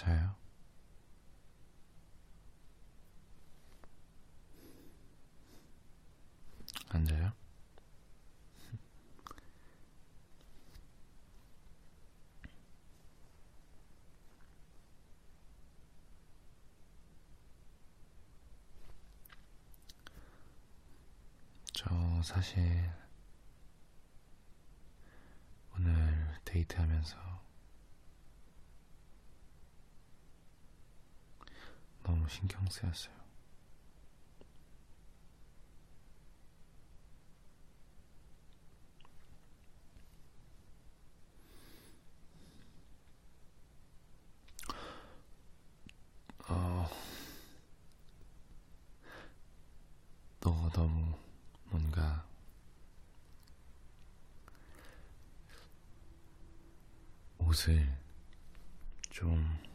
자요? 안 자요? 저 사실 오늘 데이트하면서 너무 신경 쓰였어요. 어, 너 너무 뭔가 옷을 좀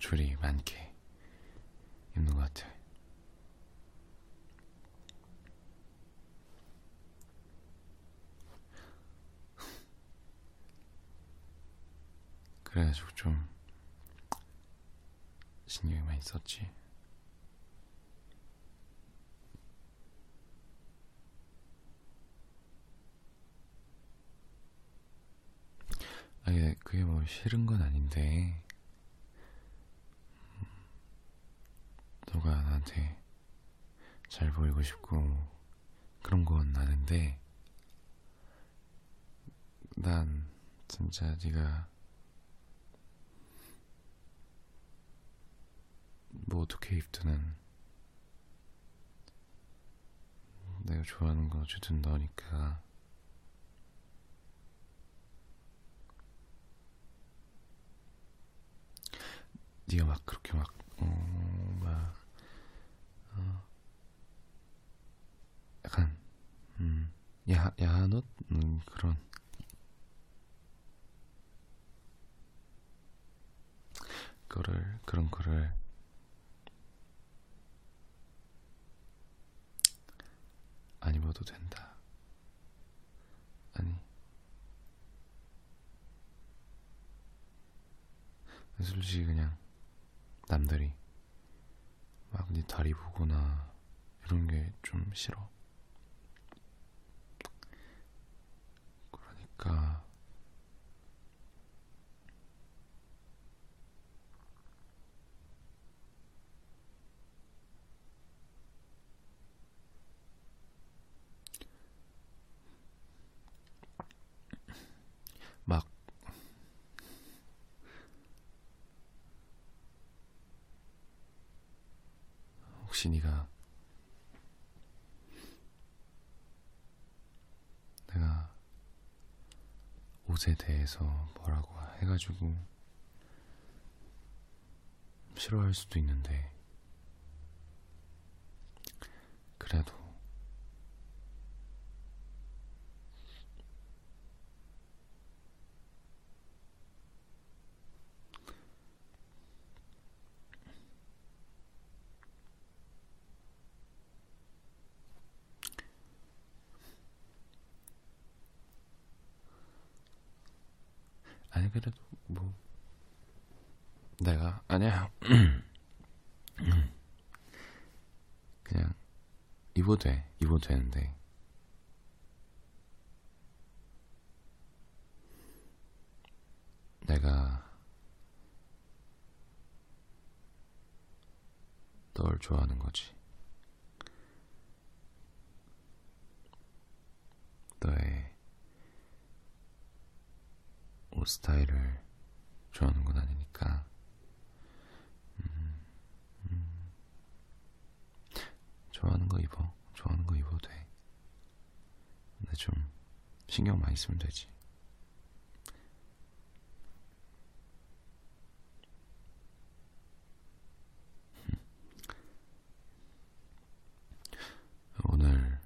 노출이 많게 입는 것 같아. 그래가지고 좀 신경이 많이 썼지. 아, 예, 그게 뭐 싫은 건 아닌데, 음, 너가 나한테 잘 보이고 싶고 그런 건 아는데, 난 진짜 네가 뭐 어떻게 입든 내가 좋아하는 거 어쨌든 너니까. 네가 막 그렇게 막, 어, 막, 어, 약간, 음, 야, 야한 옷? 음, 그런. 거를, 그런 거를, 안 입어도 된다. 아니. 솔직히 그냥, 남들이 막 네 다리 보거나 이런 게 좀 싫어. 그러니까 막 혹시 네가 내가 옷에 대해서 뭐라고 해가지고 싫어할 수도 있는데 그래도 아니 그래도 뭐 내가 아니야. 그냥 입어도 돼 입어도 되는데. 내가 널 좋아하는 거지. 너의 옷 스타일을 좋아하는 건 아니니까. 음, 음. 좋아하는 거 입어. 좋아하는 거 입어도 돼. 근데 좀 신경 많이 쓰면 되지. 오늘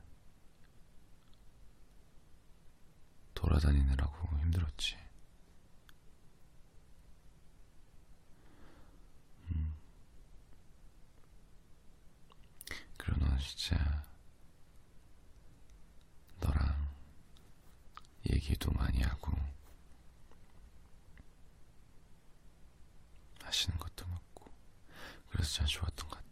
돌아다니느라고 힘들었지. 음. 그리고 너 진짜 너랑 얘기 얘기도 많이 하고 하시는 것도 많고 그래서 참 좋았던 것 같아.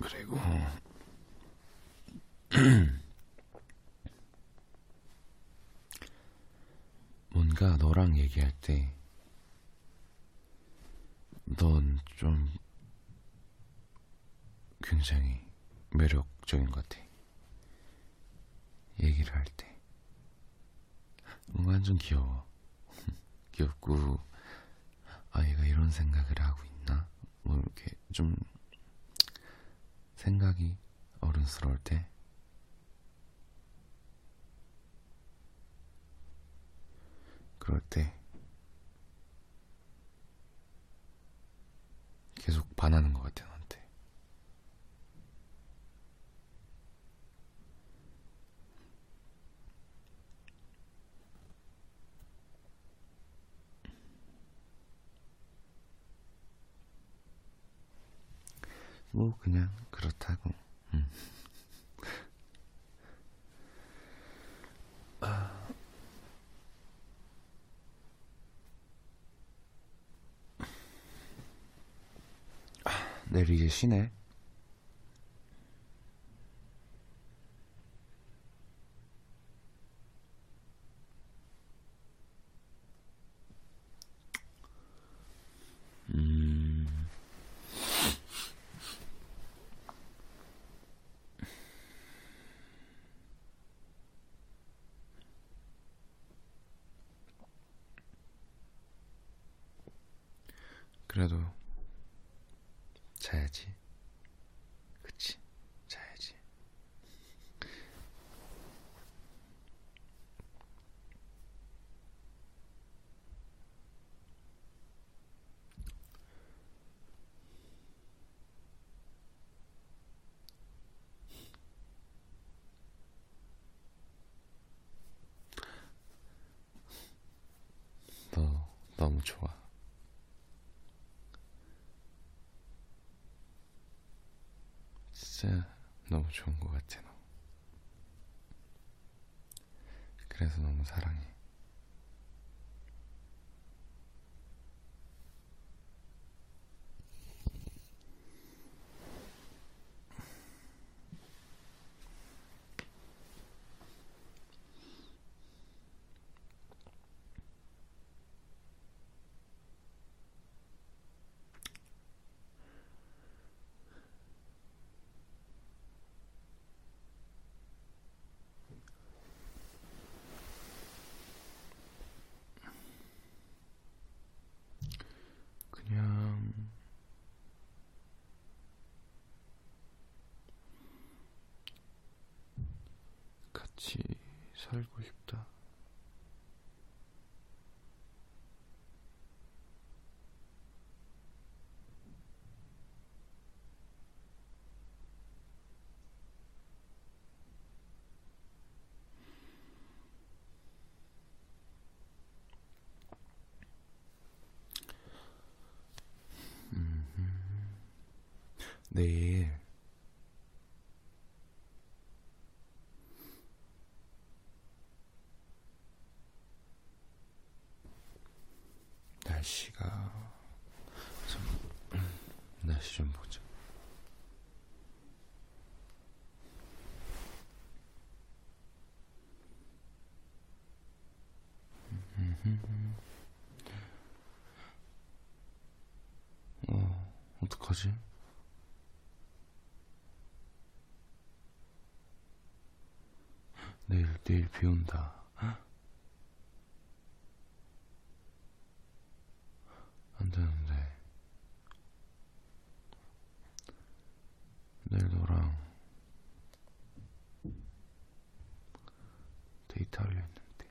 그리고 뭔가 너랑 얘기할 때 넌 좀 굉장히 매력적인 것 같아. 얘기를 할 때. 뭔가 완전 귀여워. 귀엽고, 아, 얘가 이런 생각을 하고 있나? 뭐, 이렇게 좀, 생각이 어른스러울 때, 그럴 때, 계속 반하는 것 같아, 너한테. 뭐, 그냥, 그렇다고. 음. 내일 이제 쉬네. 음. 그래도 자야지. 그치? 자야지. 너 너무 좋아. 진짜 너무 좋은 것 같아 너. 그래서 너무 사랑해. 그냥 같이 살고 싶다. 내일 날씨가 좀 좀 보자. 어, 어떡하지? 내일, 내일 비 온다. 안 되는데. 내일 너랑 데이트하려 했는데.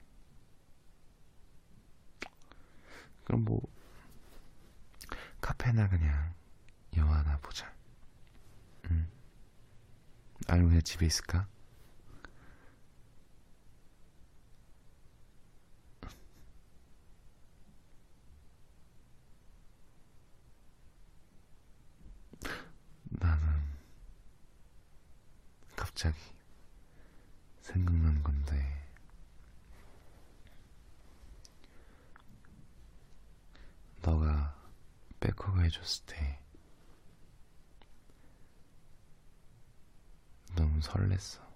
그럼 뭐, 카페나 그냥 영화나 보자. 응. 아니면 그냥 집에 있을까? 갑자기 생각난 건데 너가 백허그 해줬을 때 너무 설렜어.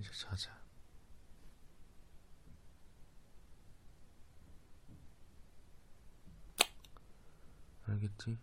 이제 자자. 알겠지?